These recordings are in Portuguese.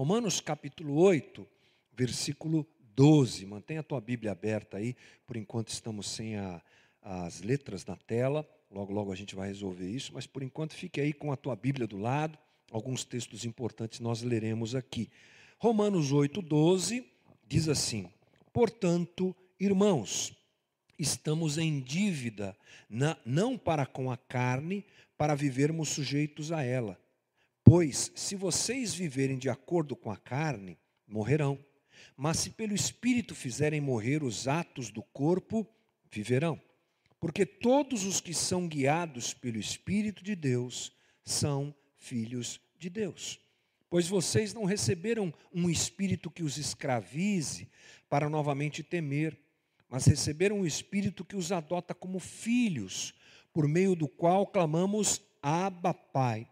Romanos capítulo 8, versículo 12. Mantenha a tua Bíblia aberta aí, por enquanto estamos sem a, as letras na tela. Logo, logo a gente vai resolver isso, mas por enquanto fique aí com a tua Bíblia do lado. Alguns textos importantes nós leremos aqui. Romanos 8, 12 diz assim: Portanto, irmãos, estamos em dívida, na, não para com a carne, para vivermos sujeitos a ela. Pois, se vocês viverem de acordo com a carne, morrerão. Mas se pelo Espírito fizerem morrer os atos do corpo, viverão. Porque todos os que são guiados pelo Espírito de Deus são filhos de Deus. Pois vocês não receberam um espírito que os escravize para novamente temer, mas receberam um espírito que os adota como filhos, por meio do qual clamamos Abba, Pai.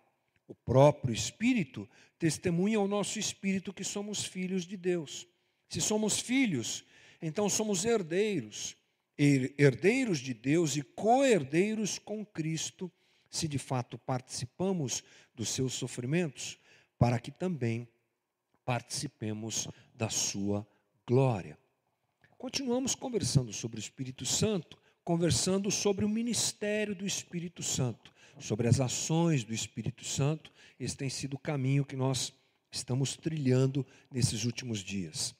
O próprio Espírito testemunha ao nosso espírito que somos filhos de Deus. Se somos filhos, então somos herdeiros, herdeiros de Deus e co-herdeiros com Cristo, se de fato participamos dos seus sofrimentos, para que também participemos da sua glória. Continuamos conversando sobre o Espírito Santo, conversando sobre o ministério do Espírito Santo, sobre as ações do Espírito Santo. Esse tem sido o caminho que nós estamos trilhando nesses últimos dias.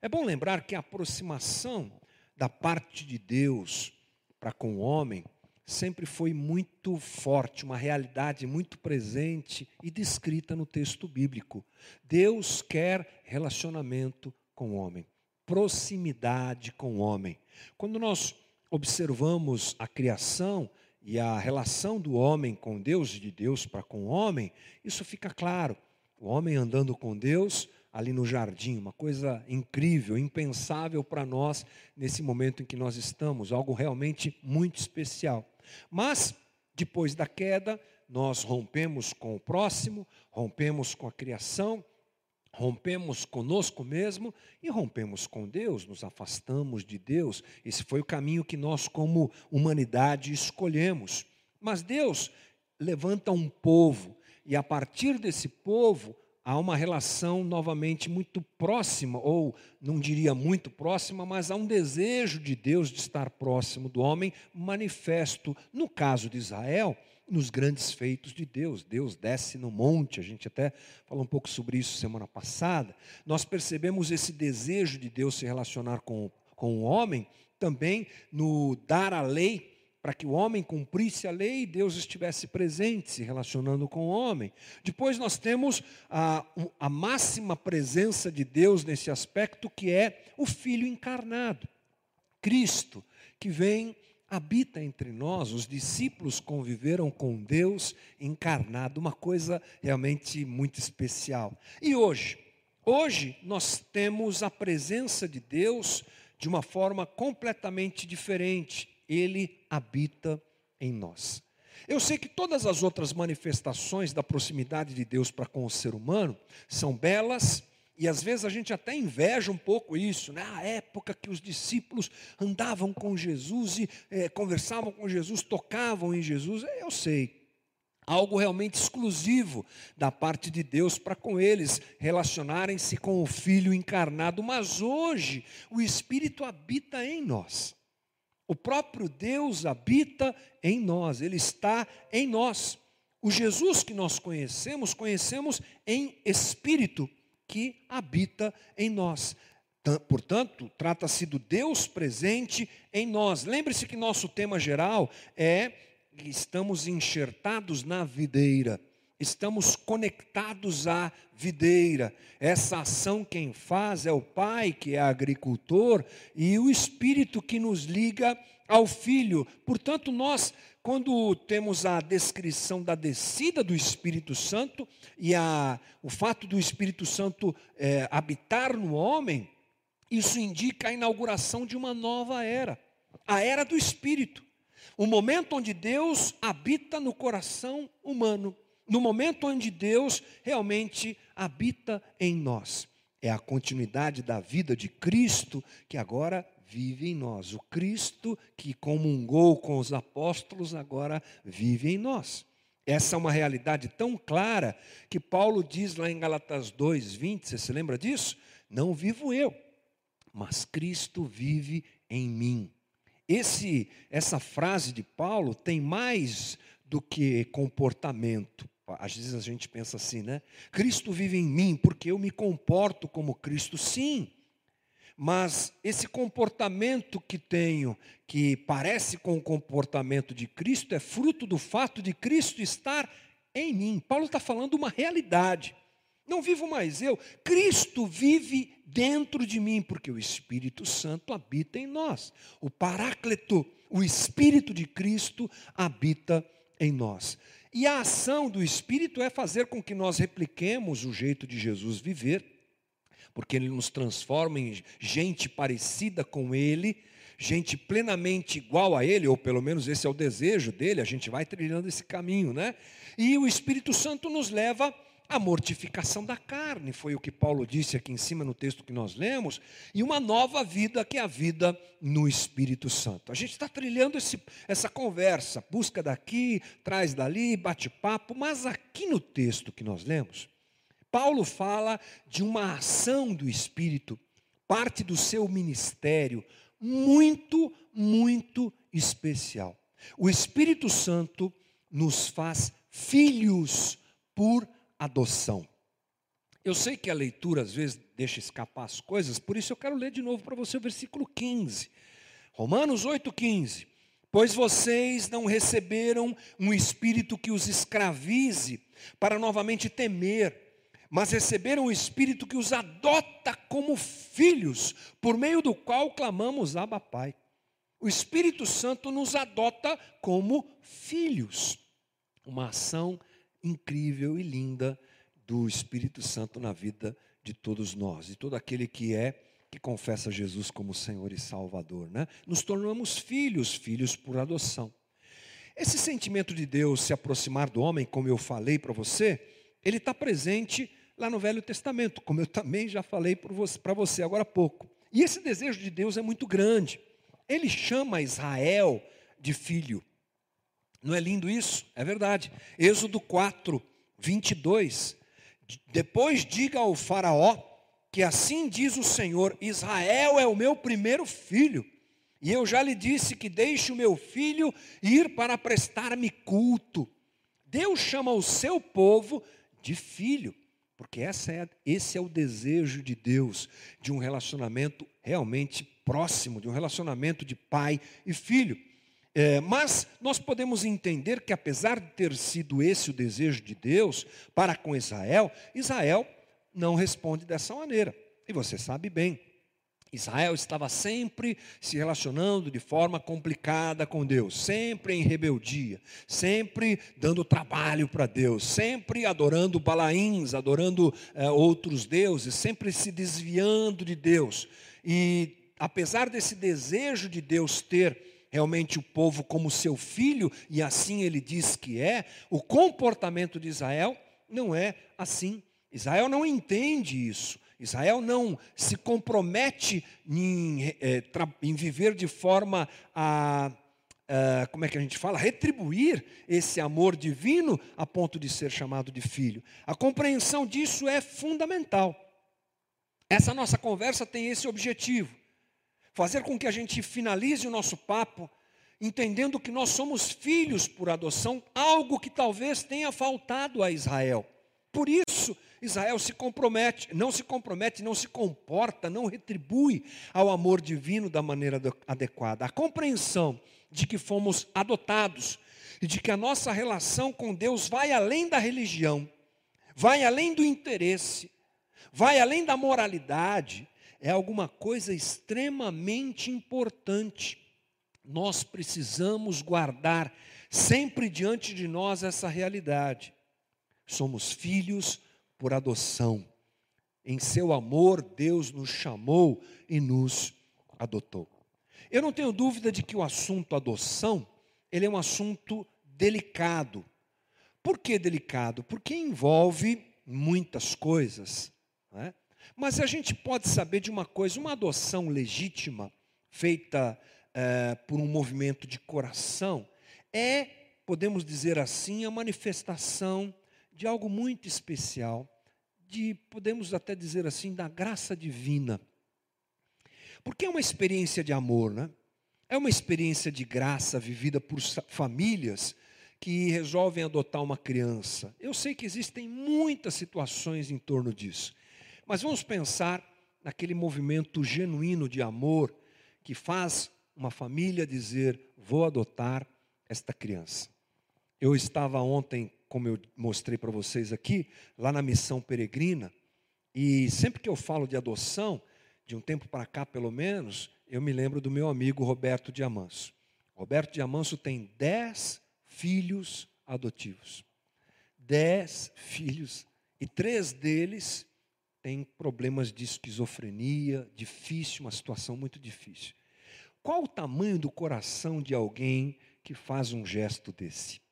É bom lembrar que a aproximação da parte de Deus para com o homem sempre foi muito forte, uma realidade muito presente e descrita no texto bíblico. Deus quer relacionamento com o homem proximidade com o homem. Quando nós observamos a criação e a relação do homem com Deus de Deus para com o homem, isso fica claro. O homem andando com Deus ali no jardim, uma coisa incrível, impensável para nós nesse momento em que nós estamos, algo realmente muito especial. Mas depois da queda, nós rompemos com o próximo, rompemos com a criação, rompemos conosco mesmo e rompemos com Deus, nos afastamos de Deus. Esse foi o caminho que nós, como humanidade, escolhemos. Mas Deus levanta um povo, e a partir desse povo há uma relação novamente muito próxima, ou não diria muito próxima, mas há um desejo de Deus de estar próximo do homem, manifesto, no caso de Israel nos grandes feitos de Deus. Deus desce no monte, a gente até falou um pouco sobre isso semana passada. Nós percebemos esse desejo de Deus se relacionar com, com o homem também no dar a lei para que o homem cumprisse a lei e Deus estivesse presente, se relacionando com o homem. Depois nós temos a, a máxima presença de Deus nesse aspecto, que é o Filho encarnado, Cristo, que vem habita entre nós, os discípulos conviveram com Deus encarnado, uma coisa realmente muito especial. E hoje? Hoje nós temos a presença de Deus de uma forma completamente diferente. Ele habita em nós. Eu sei que todas as outras manifestações da proximidade de Deus para com o ser humano são belas, e às vezes a gente até inveja um pouco isso, né? A época que os discípulos andavam com Jesus e é, conversavam com Jesus, tocavam em Jesus, é, eu sei. Algo realmente exclusivo da parte de Deus para com eles relacionarem-se com o Filho encarnado, mas hoje o Espírito habita em nós. O próprio Deus habita em nós, Ele está em nós. O Jesus que nós conhecemos, conhecemos em espírito que habita em nós. Portanto, trata-se do Deus presente em nós. Lembre-se que nosso tema geral é estamos enxertados na videira, estamos conectados à videira. Essa ação quem faz é o Pai, que é agricultor, e o Espírito que nos liga ao Filho. Portanto, nós quando temos a descrição da descida do Espírito Santo e a, o fato do Espírito Santo é, habitar no homem, isso indica a inauguração de uma nova era, a era do Espírito. O momento onde Deus habita no coração humano, no momento onde Deus realmente habita em nós. É a continuidade da vida de Cristo que agora vive em nós. O Cristo que comungou com os apóstolos agora vive em nós. Essa é uma realidade tão clara que Paulo diz lá em Galatas 2, 20, você se lembra disso? Não vivo eu, mas Cristo vive em mim. Esse, essa frase de Paulo tem mais do que comportamento. Às vezes a gente pensa assim, né? Cristo vive em mim porque eu me comporto como Cristo, sim. Mas esse comportamento que tenho, que parece com o comportamento de Cristo, é fruto do fato de Cristo estar em mim. Paulo está falando uma realidade. Não vivo mais eu, Cristo vive dentro de mim, porque o Espírito Santo habita em nós. O Paráclito, o Espírito de Cristo habita em nós. E a ação do Espírito é fazer com que nós repliquemos o jeito de Jesus viver, porque ele nos transforma em gente parecida com ele, gente plenamente igual a ele, ou pelo menos esse é o desejo dele, a gente vai trilhando esse caminho, né? E o Espírito Santo nos leva a mortificação da carne, foi o que Paulo disse aqui em cima no texto que nós lemos, e uma nova vida, que é a vida no Espírito Santo. A gente está trilhando esse, essa conversa, busca daqui, traz dali, bate-papo, mas aqui no texto que nós lemos, Paulo fala de uma ação do Espírito, parte do seu ministério, muito, muito especial. O Espírito Santo nos faz filhos por adoção. Eu sei que a leitura às vezes deixa escapar as coisas, por isso eu quero ler de novo para você o versículo 15. Romanos 8,15. Pois vocês não receberam um espírito que os escravize para novamente temer, mas receberam um espírito que os adota como filhos, por meio do qual clamamos Abba Pai. O Espírito Santo nos adota como filhos. Uma ação incrível e linda do Espírito Santo na vida de todos nós, de todo aquele que é que confessa Jesus como Senhor e Salvador, né? Nos tornamos filhos, filhos por adoção. Esse sentimento de Deus se aproximar do homem, como eu falei para você, ele está presente lá no Velho Testamento, como eu também já falei para você, agora há pouco. E esse desejo de Deus é muito grande. Ele chama Israel de filho. Não é lindo isso? É verdade. Êxodo 4, 22. Depois diga ao Faraó que assim diz o Senhor: Israel é o meu primeiro filho. E eu já lhe disse que deixe o meu filho ir para prestar-me culto. Deus chama o seu povo de filho, porque essa é, esse é o desejo de Deus, de um relacionamento realmente próximo, de um relacionamento de pai e filho. É, mas nós podemos entender que, apesar de ter sido esse o desejo de Deus para com Israel, Israel não responde dessa maneira. E você sabe bem, Israel estava sempre se relacionando de forma complicada com Deus, sempre em rebeldia, sempre dando trabalho para Deus, sempre adorando balaíns, adorando é, outros deuses, sempre se desviando de Deus. E apesar desse desejo de Deus ter realmente o povo como seu filho, e assim ele diz que é, o comportamento de Israel não é assim. Israel não entende isso. Israel não se compromete em, é, em viver de forma a, a, como é que a gente fala, retribuir esse amor divino a ponto de ser chamado de filho. A compreensão disso é fundamental. Essa nossa conversa tem esse objetivo fazer com que a gente finalize o nosso papo entendendo que nós somos filhos por adoção, algo que talvez tenha faltado a Israel. Por isso, Israel se compromete, não se compromete, não se comporta, não retribui ao amor divino da maneira adequada. A compreensão de que fomos adotados e de que a nossa relação com Deus vai além da religião, vai além do interesse, vai além da moralidade, é alguma coisa extremamente importante. Nós precisamos guardar sempre diante de nós essa realidade. Somos filhos por adoção. Em seu amor, Deus nos chamou e nos adotou. Eu não tenho dúvida de que o assunto adoção, ele é um assunto delicado. Por que delicado? Porque envolve muitas coisas. É? Mas a gente pode saber de uma coisa: uma adoção legítima, feita é, por um movimento de coração, é podemos dizer assim, a manifestação de algo muito especial, de, podemos até dizer assim, da graça divina. Porque é uma experiência de amor, né? É uma experiência de graça vivida por famílias que resolvem adotar uma criança. Eu sei que existem muitas situações em torno disso, mas vamos pensar naquele movimento genuíno de amor que faz uma família dizer: vou adotar esta criança. Eu estava ontem, como eu mostrei para vocês aqui, lá na missão peregrina, e sempre que eu falo de adoção, de um tempo para cá pelo menos, eu me lembro do meu amigo Roberto Diamanso. Roberto Diamanso tem dez filhos adotivos. Dez filhos. E três deles têm problemas de esquizofrenia, difícil, uma situação muito difícil. Qual o tamanho do coração de alguém que faz um gesto desse?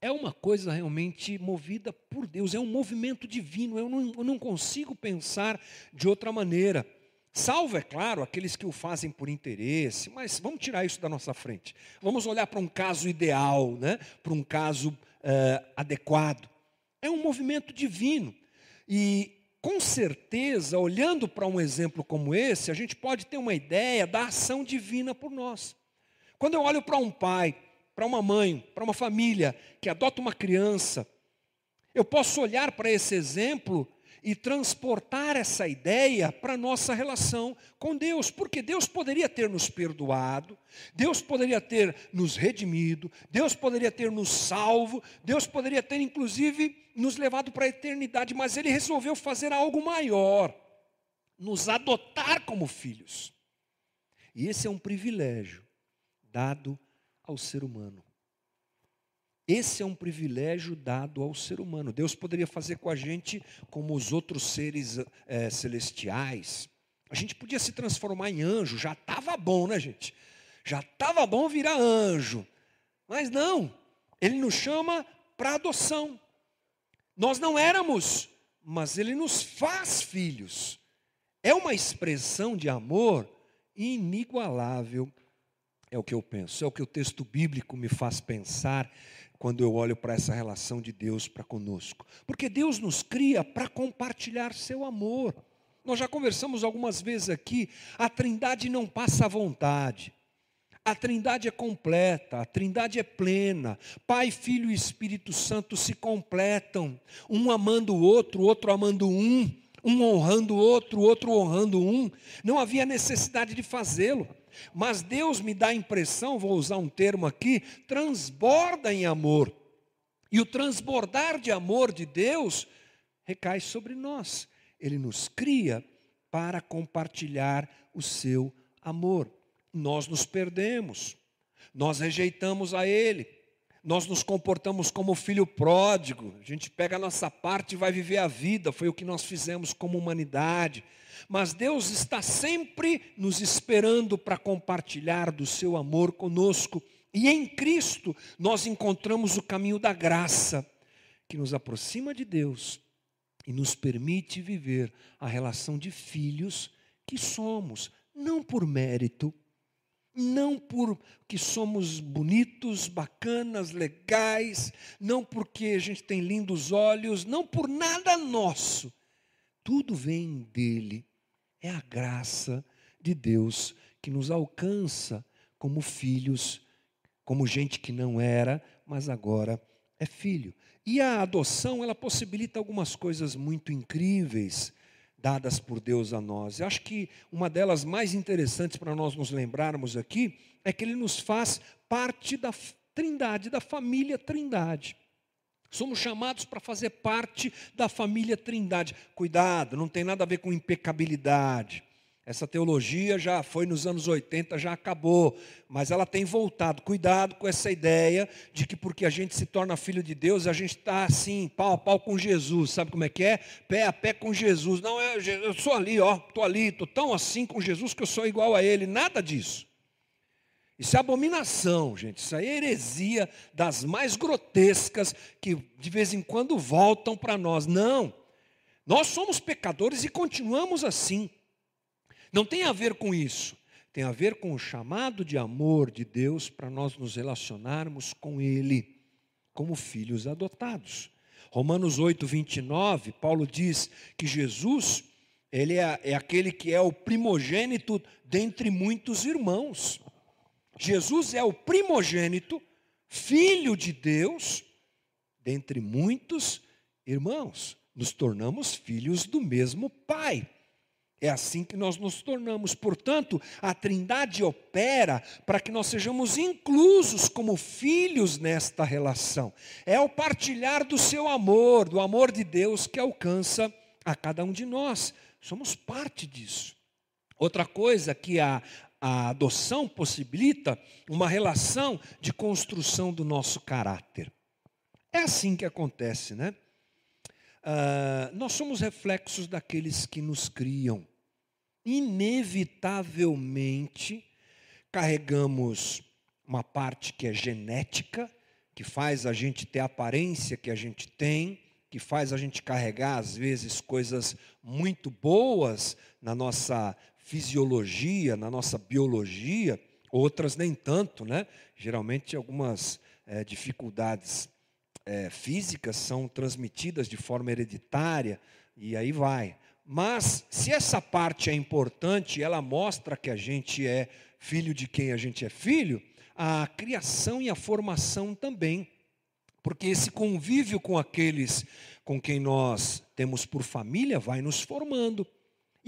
É uma coisa realmente movida por Deus, é um movimento divino. Eu não, eu não consigo pensar de outra maneira. Salvo, é claro, aqueles que o fazem por interesse, mas vamos tirar isso da nossa frente. Vamos olhar para um caso ideal, né? para um caso uh, adequado. É um movimento divino. E, com certeza, olhando para um exemplo como esse, a gente pode ter uma ideia da ação divina por nós. Quando eu olho para um pai, para uma mãe, para uma família que adota uma criança, eu posso olhar para esse exemplo e transportar essa ideia para a nossa relação com Deus, porque Deus poderia ter nos perdoado, Deus poderia ter nos redimido, Deus poderia ter nos salvo, Deus poderia ter inclusive nos levado para a eternidade, mas Ele resolveu fazer algo maior, nos adotar como filhos. E esse é um privilégio dado ao ser humano. Esse é um privilégio dado ao ser humano. Deus poderia fazer com a gente como os outros seres é, celestiais. A gente podia se transformar em anjo, já estava bom, né, gente? Já estava bom virar anjo. Mas não, ele nos chama para adoção. Nós não éramos, mas ele nos faz filhos. É uma expressão de amor inigualável. É o que eu penso, é o que o texto bíblico me faz pensar quando eu olho para essa relação de Deus para conosco. Porque Deus nos cria para compartilhar seu amor. Nós já conversamos algumas vezes aqui, a Trindade não passa à vontade. A Trindade é completa, a Trindade é plena. Pai, Filho e Espírito Santo se completam, um amando o outro, outro amando um, um honrando o outro, o outro honrando um. Não havia necessidade de fazê-lo. Mas Deus me dá a impressão, vou usar um termo aqui, transborda em amor. E o transbordar de amor de Deus recai sobre nós. Ele nos cria para compartilhar o seu amor. Nós nos perdemos, nós rejeitamos a Ele, nós nos comportamos como filho pródigo, a gente pega a nossa parte e vai viver a vida, foi o que nós fizemos como humanidade. Mas Deus está sempre nos esperando para compartilhar do seu amor conosco. E em Cristo nós encontramos o caminho da graça, que nos aproxima de Deus e nos permite viver a relação de filhos que somos, não por mérito, não porque somos bonitos, bacanas, legais, não porque a gente tem lindos olhos, não por nada nosso. Tudo vem dele. É a graça de Deus que nos alcança como filhos, como gente que não era, mas agora é filho. E a adoção, ela possibilita algumas coisas muito incríveis dadas por Deus a nós. Eu acho que uma delas mais interessantes para nós nos lembrarmos aqui é que ele nos faz parte da Trindade, da família Trindade. Somos chamados para fazer parte da família Trindade. Cuidado, não tem nada a ver com impecabilidade. Essa teologia já foi nos anos 80, já acabou, mas ela tem voltado. Cuidado com essa ideia de que porque a gente se torna filho de Deus, a gente está assim, pau a pau com Jesus. Sabe como é que é? Pé a pé com Jesus. Não, eu, eu sou ali, ó, estou ali, estou tão assim com Jesus que eu sou igual a Ele. Nada disso. Isso é abominação, gente. Isso é heresia das mais grotescas que de vez em quando voltam para nós. Não. Nós somos pecadores e continuamos assim. Não tem a ver com isso. Tem a ver com o chamado de amor de Deus para nós nos relacionarmos com Ele. como filhos adotados. Romanos 8, 29, Paulo diz que Jesus, ele é, é aquele que é o primogênito dentre muitos irmãos. Jesus é o primogênito, filho de Deus, dentre muitos irmãos. Nos tornamos filhos do mesmo Pai. É assim que nós nos tornamos. Portanto, a Trindade opera para que nós sejamos inclusos como filhos nesta relação. É o partilhar do seu amor, do amor de Deus que alcança a cada um de nós. Somos parte disso. Outra coisa que a, a adoção possibilita uma relação de construção do nosso caráter. É assim que acontece, né? Uh, nós somos reflexos daqueles que nos criam. Inevitavelmente, carregamos uma parte que é genética, que faz a gente ter a aparência que a gente tem, que faz a gente carregar, às vezes, coisas muito boas na nossa fisiologia, na nossa biologia, outras nem tanto, né? Geralmente, algumas é, dificuldades é, físicas são transmitidas de forma hereditária e aí vai. Mas se essa parte é importante, ela mostra que a gente é filho de quem a gente é filho, a criação e a formação também. Porque esse convívio com aqueles com quem nós temos por família vai nos formando.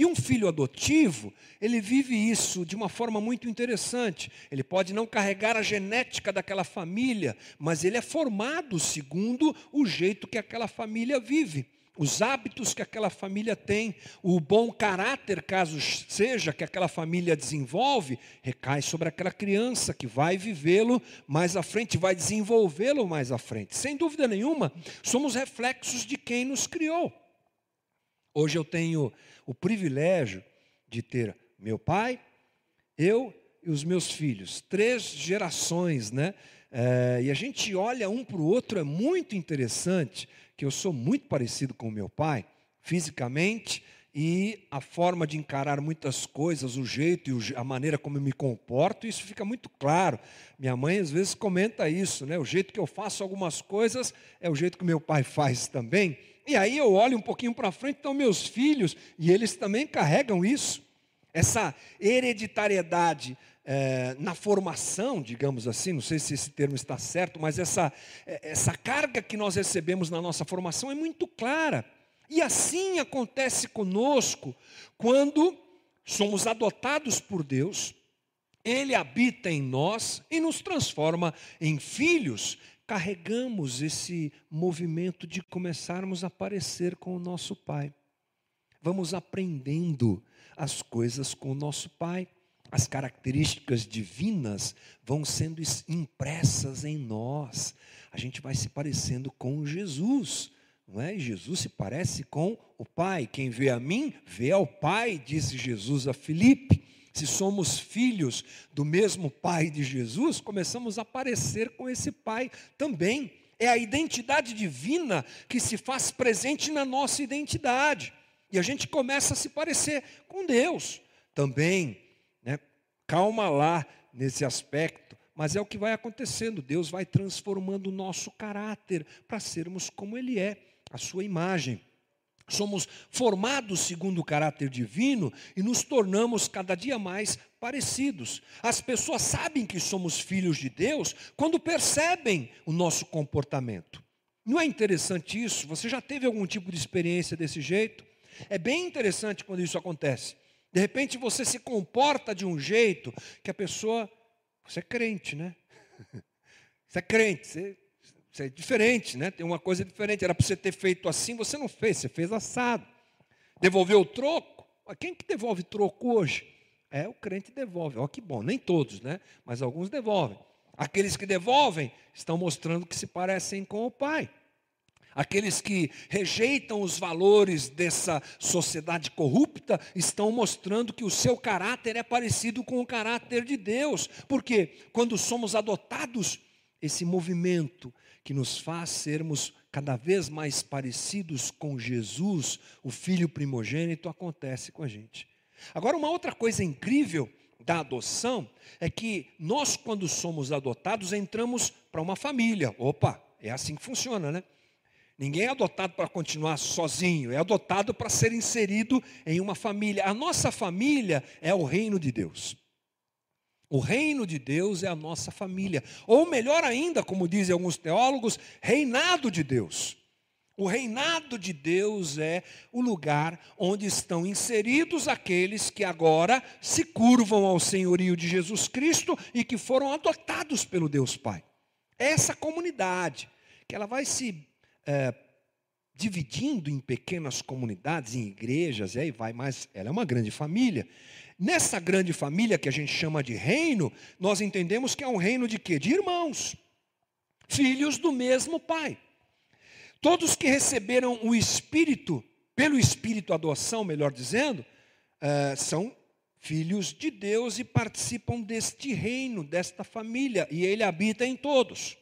E um filho adotivo, ele vive isso de uma forma muito interessante. Ele pode não carregar a genética daquela família, mas ele é formado segundo o jeito que aquela família vive, os hábitos que aquela família tem, o bom caráter, caso seja, que aquela família desenvolve, recai sobre aquela criança que vai vivê-lo mais à frente, vai desenvolvê-lo mais à frente. Sem dúvida nenhuma, somos reflexos de quem nos criou. Hoje eu tenho o privilégio de ter meu pai, eu e os meus filhos, três gerações, né? É, e a gente olha um para o outro, é muito interessante, que eu sou muito parecido com o meu pai, fisicamente, e a forma de encarar muitas coisas, o jeito e a maneira como eu me comporto, isso fica muito claro. Minha mãe às vezes comenta isso, né? O jeito que eu faço algumas coisas é o jeito que meu pai faz também. E aí eu olho um pouquinho para frente, estão meus filhos, e eles também carregam isso. Essa hereditariedade é, na formação, digamos assim, não sei se esse termo está certo, mas essa, é, essa carga que nós recebemos na nossa formação é muito clara. E assim acontece conosco quando somos adotados por Deus, Ele habita em nós e nos transforma em filhos, carregamos esse movimento de começarmos a parecer com o nosso Pai. Vamos aprendendo as coisas com o nosso Pai. As características divinas vão sendo impressas em nós. A gente vai se parecendo com Jesus. Não é? Jesus se parece com o Pai. Quem vê a mim, vê ao Pai, disse Jesus a Filipe se somos filhos do mesmo Pai de Jesus, começamos a parecer com esse Pai também. É a identidade divina que se faz presente na nossa identidade. E a gente começa a se parecer com Deus também. Né? Calma lá nesse aspecto, mas é o que vai acontecendo. Deus vai transformando o nosso caráter para sermos como Ele é, a sua imagem somos formados segundo o caráter divino e nos tornamos cada dia mais parecidos. As pessoas sabem que somos filhos de Deus quando percebem o nosso comportamento. Não é interessante isso? Você já teve algum tipo de experiência desse jeito? É bem interessante quando isso acontece. De repente você se comporta de um jeito que a pessoa. Você é crente, né? Você é crente, você isso é diferente, né? Tem uma coisa diferente. Era para você ter feito assim, você não fez, você fez assado. Devolveu o troco? Quem que devolve troco hoje? É, o crente devolve. Ó, que bom, nem todos, né? Mas alguns devolvem. Aqueles que devolvem estão mostrando que se parecem com o Pai. Aqueles que rejeitam os valores dessa sociedade corrupta estão mostrando que o seu caráter é parecido com o caráter de Deus. Porque quando somos adotados, esse movimento que nos faz sermos cada vez mais parecidos com Jesus, o Filho primogênito, acontece com a gente. Agora, uma outra coisa incrível da adoção é que nós, quando somos adotados, entramos para uma família. Opa, É assim que funciona, né? Ninguém é adotado para continuar sozinho, é adotado para ser inserido em uma família. A nossa família é o reino de Deus. O reino de Deus é a nossa família. Ou melhor ainda, como dizem alguns teólogos, reinado de Deus. O reinado de Deus é o lugar onde estão inseridos aqueles que agora se curvam ao senhorio de Jesus Cristo e que foram adotados pelo Deus Pai. Essa comunidade, que ela vai se é, dividindo em pequenas comunidades, em igrejas, e aí vai, mas ela é uma grande família. Nessa grande família que a gente chama de reino, nós entendemos que é um reino de quê? De irmãos, filhos do mesmo pai. Todos que receberam o Espírito, pelo Espírito adoção, melhor dizendo, uh, são filhos de Deus e participam deste reino, desta família, e ele habita em todos.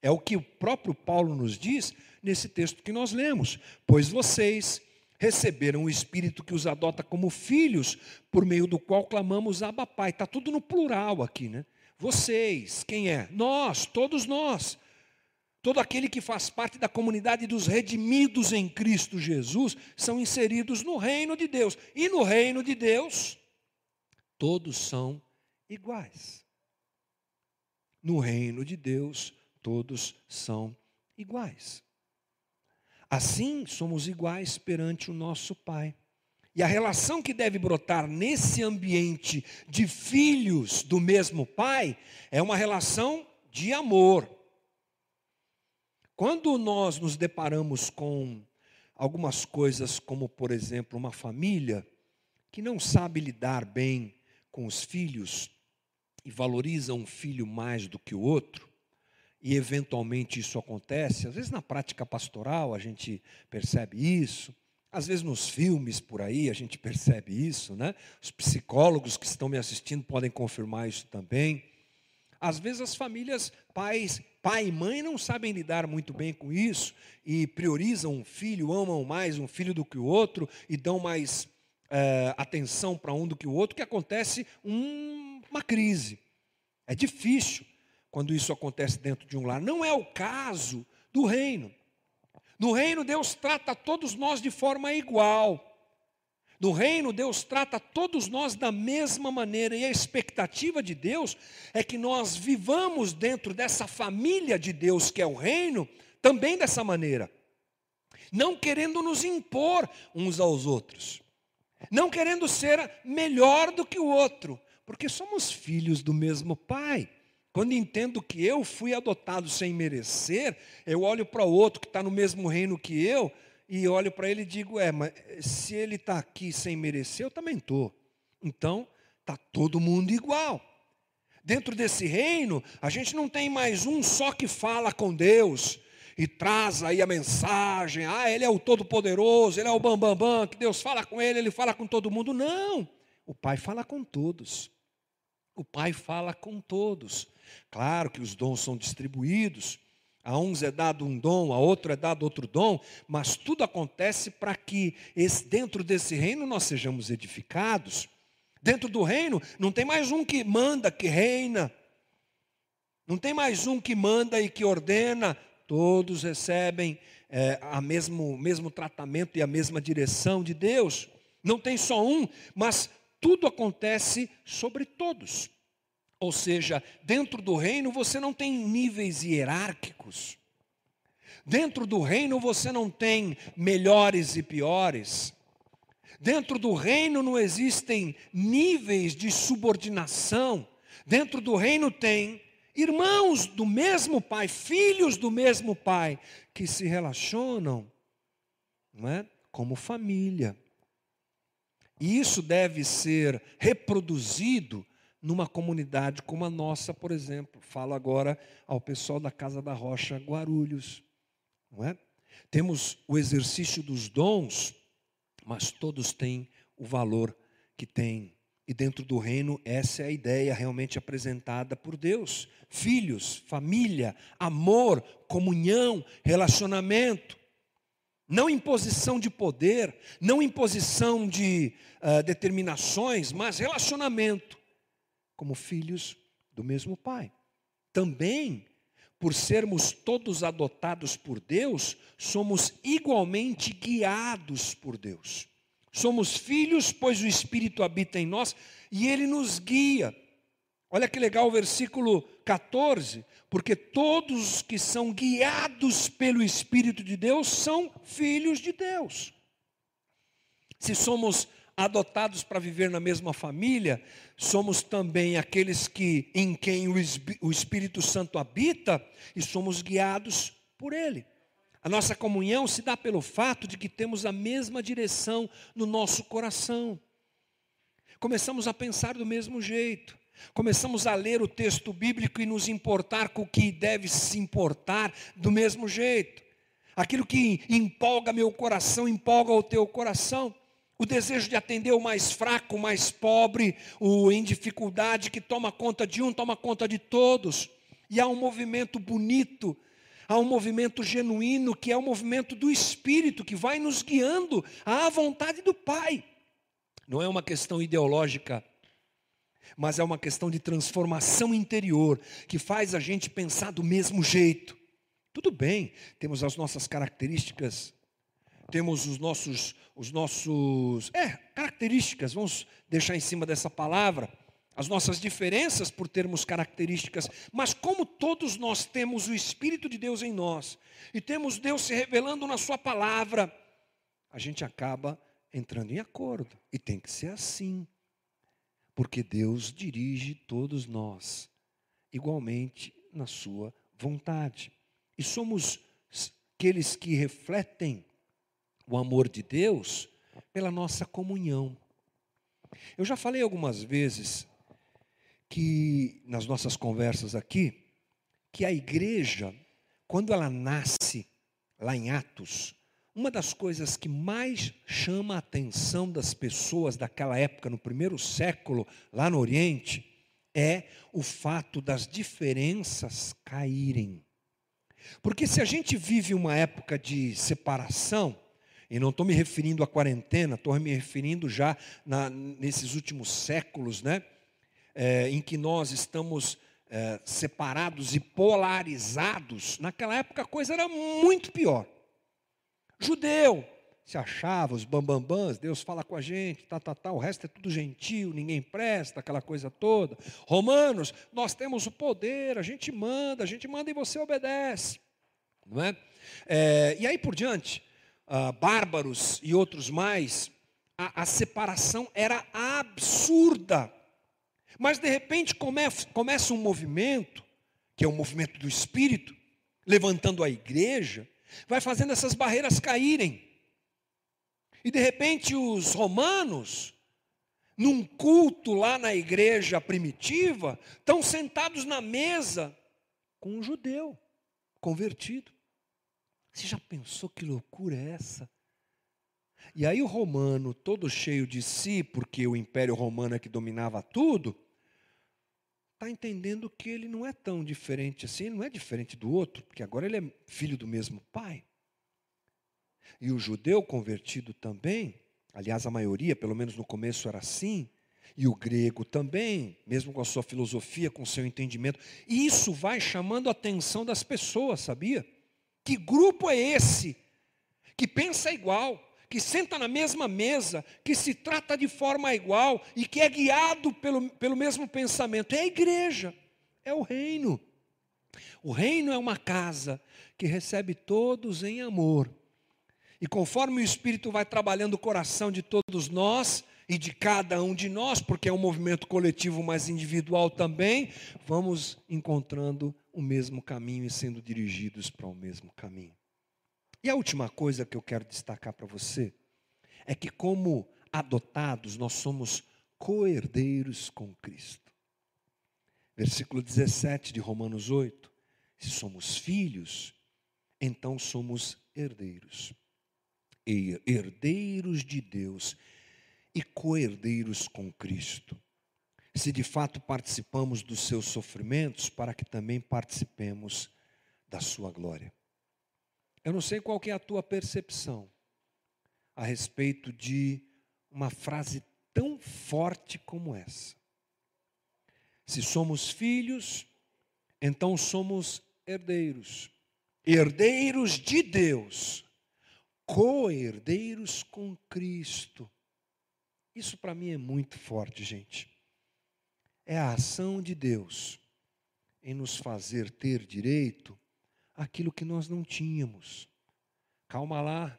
É o que o próprio Paulo nos diz nesse texto que nós lemos. Pois vocês receberam o Espírito que os adota como filhos, por meio do qual clamamos Abba Pai. Está tudo no plural aqui, né? Vocês, quem é? Nós, todos nós. Todo aquele que faz parte da comunidade dos redimidos em Cristo Jesus são inseridos no reino de Deus. E no reino de Deus, todos são iguais. No reino de Deus, todos são iguais. Assim, somos iguais perante o nosso Pai. E a relação que deve brotar nesse ambiente de filhos do mesmo Pai é uma relação de amor. Quando nós nos deparamos com algumas coisas, como por exemplo, uma família que não sabe lidar bem com os filhos e valoriza um filho mais do que o outro, e eventualmente isso acontece, às vezes na prática pastoral a gente percebe isso, às vezes nos filmes por aí a gente percebe isso, né? Os psicólogos que estão me assistindo podem confirmar isso também. Às vezes as famílias, pais, pai e mãe não sabem lidar muito bem com isso e priorizam um filho, amam mais um filho do que o outro e dão mais é, atenção para um do que o outro, que acontece um, uma crise. É difícil quando isso acontece dentro de um lar. Não é o caso do reino. No reino, Deus trata todos nós de forma igual. No reino, Deus trata todos nós da mesma maneira, e a expectativa de Deus é que nós vivamos dentro dessa família de Deus que é o reino, também dessa maneira, não querendo nos impor uns aos outros, não querendo ser melhor do que o outro, porque somos filhos do mesmo Pai. Quando entendo que eu fui adotado sem merecer, eu olho para o outro que está no mesmo reino que eu e olho para ele e digo: é, mas se ele está aqui sem merecer, eu também estou. Então, está todo mundo igual. Dentro desse reino, a gente não tem mais um só que fala com Deus e traz aí a mensagem: ah, ele é o Todo-Poderoso, ele é o Bambambam, bam, bam, que Deus fala com ele, ele fala com todo mundo. Não, o Pai fala com todos. O Pai fala com todos. Claro que os dons são distribuídos, a uns é dado um dom, a outro é dado outro dom, mas tudo acontece para que esse, dentro desse reino nós sejamos edificados. Dentro do reino não tem mais um que manda, que reina. Não tem mais um que manda e que ordena. Todos recebem é, a mesmo, mesmo tratamento e a mesma direção de Deus. Não tem só um, mas tudo acontece sobre todos. Ou seja, dentro do reino você não tem níveis hierárquicos. Dentro do reino você não tem melhores e piores. Dentro do reino não existem níveis de subordinação. Dentro do reino tem irmãos do mesmo pai, filhos do mesmo pai, que se relacionam não é? como família. E isso deve ser reproduzido numa comunidade como a nossa, por exemplo. Falo agora ao pessoal da Casa da Rocha Guarulhos. Não é? Temos o exercício dos dons, mas todos têm o valor que têm. E dentro do reino, essa é a ideia realmente apresentada por Deus: filhos, família, amor, comunhão, relacionamento. Não imposição de poder, não imposição de uh, determinações, mas relacionamento como filhos do mesmo Pai. Também por sermos todos adotados por Deus, somos igualmente guiados por Deus. Somos filhos, pois o Espírito habita em nós e ele nos guia. Olha que legal o versículo 14, porque todos que são guiados pelo Espírito de Deus são filhos de Deus. Se somos adotados para viver na mesma família, somos também aqueles que em quem o Espírito Santo habita e somos guiados por ele. A nossa comunhão se dá pelo fato de que temos a mesma direção no nosso coração. Começamos a pensar do mesmo jeito. Começamos a ler o texto bíblico e nos importar com o que deve se importar do mesmo jeito. Aquilo que empolga meu coração, empolga o teu coração o desejo de atender o mais fraco, o mais pobre, o em dificuldade, que toma conta de um, toma conta de todos. E há um movimento bonito, há um movimento genuíno, que é o movimento do Espírito, que vai nos guiando à vontade do Pai. Não é uma questão ideológica, mas é uma questão de transformação interior, que faz a gente pensar do mesmo jeito. Tudo bem, temos as nossas características temos os nossos, os nossos, é, características, vamos deixar em cima dessa palavra, as nossas diferenças por termos características, mas como todos nós temos o Espírito de Deus em nós, e temos Deus se revelando na Sua palavra, a gente acaba entrando em acordo, e tem que ser assim, porque Deus dirige todos nós, igualmente na Sua vontade, e somos aqueles que refletem o amor de Deus pela nossa comunhão. Eu já falei algumas vezes que nas nossas conversas aqui que a igreja, quando ela nasce lá em Atos, uma das coisas que mais chama a atenção das pessoas daquela época, no primeiro século, lá no Oriente, é o fato das diferenças caírem. Porque se a gente vive uma época de separação, e não estou me referindo à quarentena, estou me referindo já na, nesses últimos séculos, né? É, em que nós estamos é, separados e polarizados. Naquela época a coisa era muito pior. Judeu se achava, os bambambãs, Deus fala com a gente, tá, tá, tá, o resto é tudo gentil, ninguém presta, aquela coisa toda. Romanos, nós temos o poder, a gente manda, a gente manda e você obedece. Não é? é e aí por diante, uh, bárbaros e outros mais, a, a separação era absurda. Mas de repente come, começa um movimento, que é o um movimento do Espírito, levantando a igreja, vai fazendo essas barreiras caírem. E de repente os romanos, num culto lá na igreja primitiva, estão sentados na mesa com um judeu convertido. Você já pensou que loucura é essa? E aí o romano, todo cheio de si, porque o império romano é que dominava tudo, está entendendo que ele não é tão diferente assim, não é diferente do outro, porque agora ele é filho do mesmo pai. E o judeu convertido também, aliás, a maioria, pelo menos no começo era assim, e o grego também, mesmo com a sua filosofia, com o seu entendimento. Isso vai chamando a atenção das pessoas, sabia? Que grupo é esse que pensa igual, que senta na mesma mesa, que se trata de forma igual e que é guiado pelo, pelo mesmo pensamento? É a igreja, é o reino. O reino é uma casa que recebe todos em amor. E conforme o Espírito vai trabalhando o coração de todos nós, e de cada um de nós, porque é um movimento coletivo, mas individual também, vamos encontrando o mesmo caminho e sendo dirigidos para o mesmo caminho. E a última coisa que eu quero destacar para você é que, como adotados, nós somos coerdeiros com Cristo. Versículo 17 de Romanos 8: Se somos filhos, então somos herdeiros. Herdeiros de Deus e coerdeiros com Cristo se de fato participamos dos seus sofrimentos, para que também participemos da sua glória. Eu não sei qual é a tua percepção a respeito de uma frase tão forte como essa. Se somos filhos, então somos herdeiros. Herdeiros de Deus, co-herdeiros com Cristo. Isso para mim é muito forte, gente. É a ação de Deus em nos fazer ter direito àquilo que nós não tínhamos. Calma lá,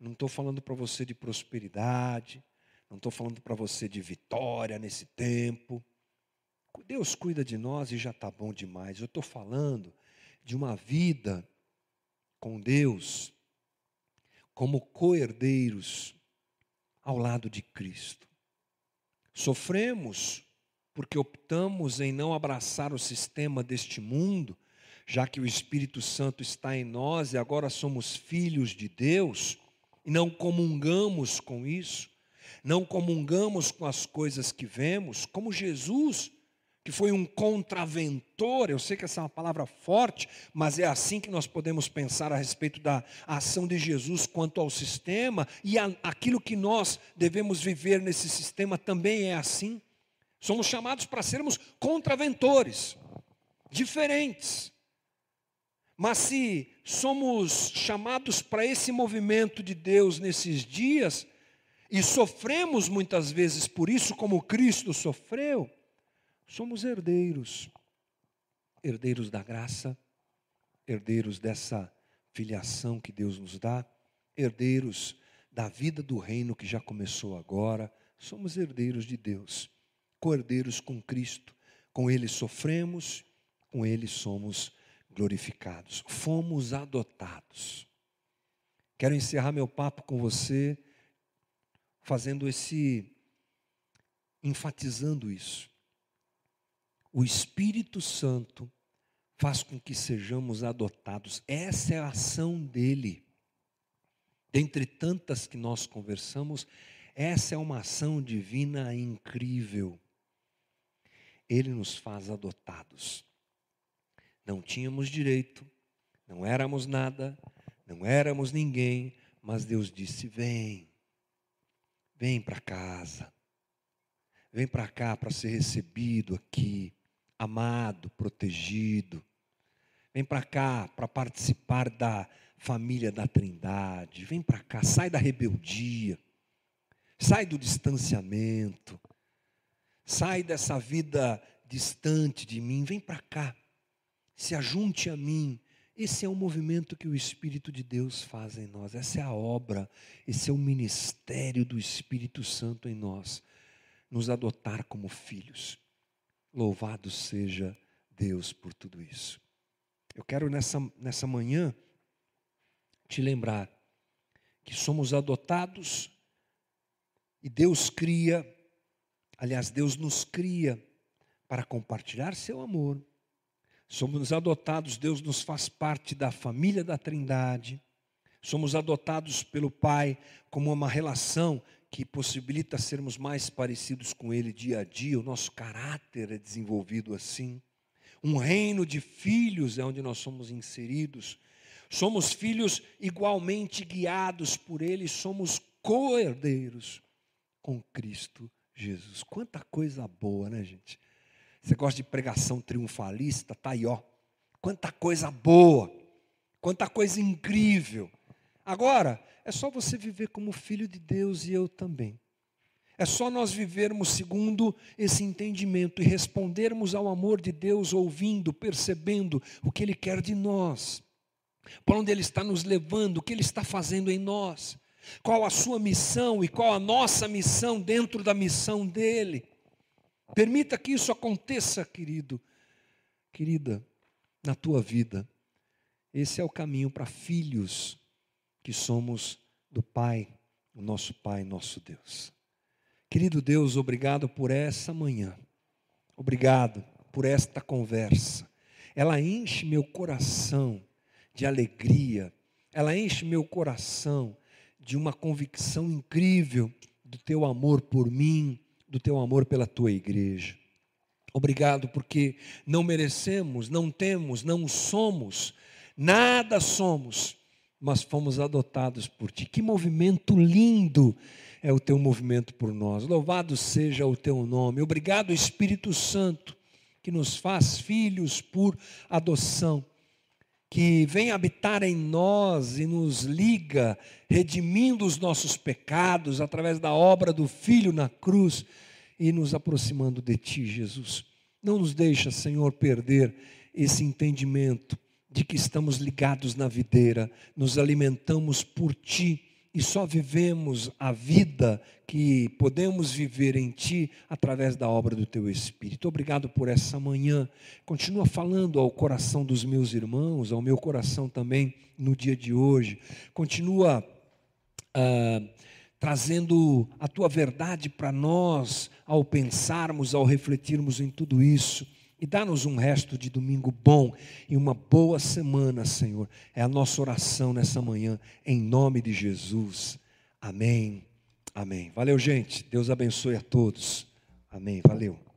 não estou falando para você de prosperidade, não estou falando para você de vitória nesse tempo. Deus cuida de nós e já está bom demais. Eu estou falando de uma vida com Deus como co-herdeiros ao lado de Cristo. Sofremos porque optamos em não abraçar o sistema deste mundo, já que o Espírito Santo está em nós e agora somos filhos de Deus, e não comungamos com isso, não comungamos com as coisas que vemos, como Jesus que foi um contraventor, eu sei que essa é uma palavra forte, mas é assim que nós podemos pensar a respeito da ação de Jesus quanto ao sistema, e a, aquilo que nós devemos viver nesse sistema também é assim. Somos chamados para sermos contraventores, diferentes. Mas se somos chamados para esse movimento de Deus nesses dias, e sofremos muitas vezes por isso, como Cristo sofreu, Somos herdeiros, herdeiros da graça, herdeiros dessa filiação que Deus nos dá, herdeiros da vida do reino que já começou agora. Somos herdeiros de Deus, co-herdeiros com Cristo. Com Ele sofremos, com Ele somos glorificados. Fomos adotados. Quero encerrar meu papo com você fazendo esse enfatizando isso o Espírito Santo faz com que sejamos adotados. Essa é a ação dele. Dentre tantas que nós conversamos, essa é uma ação divina incrível. Ele nos faz adotados. Não tínhamos direito, não éramos nada, não éramos ninguém, mas Deus disse: vem, vem para casa, vem para cá para ser recebido aqui amado, protegido. Vem para cá para participar da família da Trindade. Vem para cá, sai da rebeldia. Sai do distanciamento. Sai dessa vida distante de mim. Vem para cá. Se ajunte a mim. Esse é o movimento que o Espírito de Deus faz em nós. Essa é a obra, esse é o ministério do Espírito Santo em nós. Nos adotar como filhos. Louvado seja Deus por tudo isso. Eu quero nessa, nessa manhã te lembrar que somos adotados e Deus cria, aliás, Deus nos cria para compartilhar seu amor. Somos adotados, Deus nos faz parte da família da Trindade. Somos adotados pelo Pai como uma relação que possibilita sermos mais parecidos com Ele dia a dia, o nosso caráter é desenvolvido assim. Um reino de filhos é onde nós somos inseridos. Somos filhos igualmente guiados por Ele, somos co-herdeiros com Cristo Jesus. Quanta coisa boa, né, gente? Você gosta de pregação triunfalista? Tá aí, ó. Quanta coisa boa, quanta coisa incrível. Agora, é só você viver como filho de Deus e eu também. É só nós vivermos segundo esse entendimento e respondermos ao amor de Deus, ouvindo, percebendo o que Ele quer de nós, para onde Ele está nos levando, o que Ele está fazendo em nós, qual a sua missão e qual a nossa missão dentro da missão dEle. Permita que isso aconteça, querido, querida, na tua vida. Esse é o caminho para filhos que somos do Pai, o nosso Pai, nosso Deus. Querido Deus, obrigado por essa manhã. Obrigado por esta conversa. Ela enche meu coração de alegria. Ela enche meu coração de uma convicção incrível do teu amor por mim, do teu amor pela tua igreja. Obrigado porque não merecemos, não temos, não somos, nada somos mas fomos adotados por ti. Que movimento lindo é o teu movimento por nós. Louvado seja o teu nome. Obrigado, Espírito Santo, que nos faz filhos por adoção. Que vem habitar em nós e nos liga, redimindo os nossos pecados através da obra do Filho na cruz e nos aproximando de Ti, Jesus. Não nos deixa, Senhor, perder esse entendimento de que estamos ligados na videira, nos alimentamos por Ti e só vivemos a vida que podemos viver em Ti através da obra do Teu Espírito. Obrigado por essa manhã. Continua falando ao coração dos meus irmãos, ao meu coração também no dia de hoje. Continua ah, trazendo a Tua verdade para nós ao pensarmos, ao refletirmos em tudo isso. E dá-nos um resto de domingo bom e uma boa semana, Senhor. É a nossa oração nessa manhã, em nome de Jesus. Amém. Amém. Valeu, gente. Deus abençoe a todos. Amém. Valeu.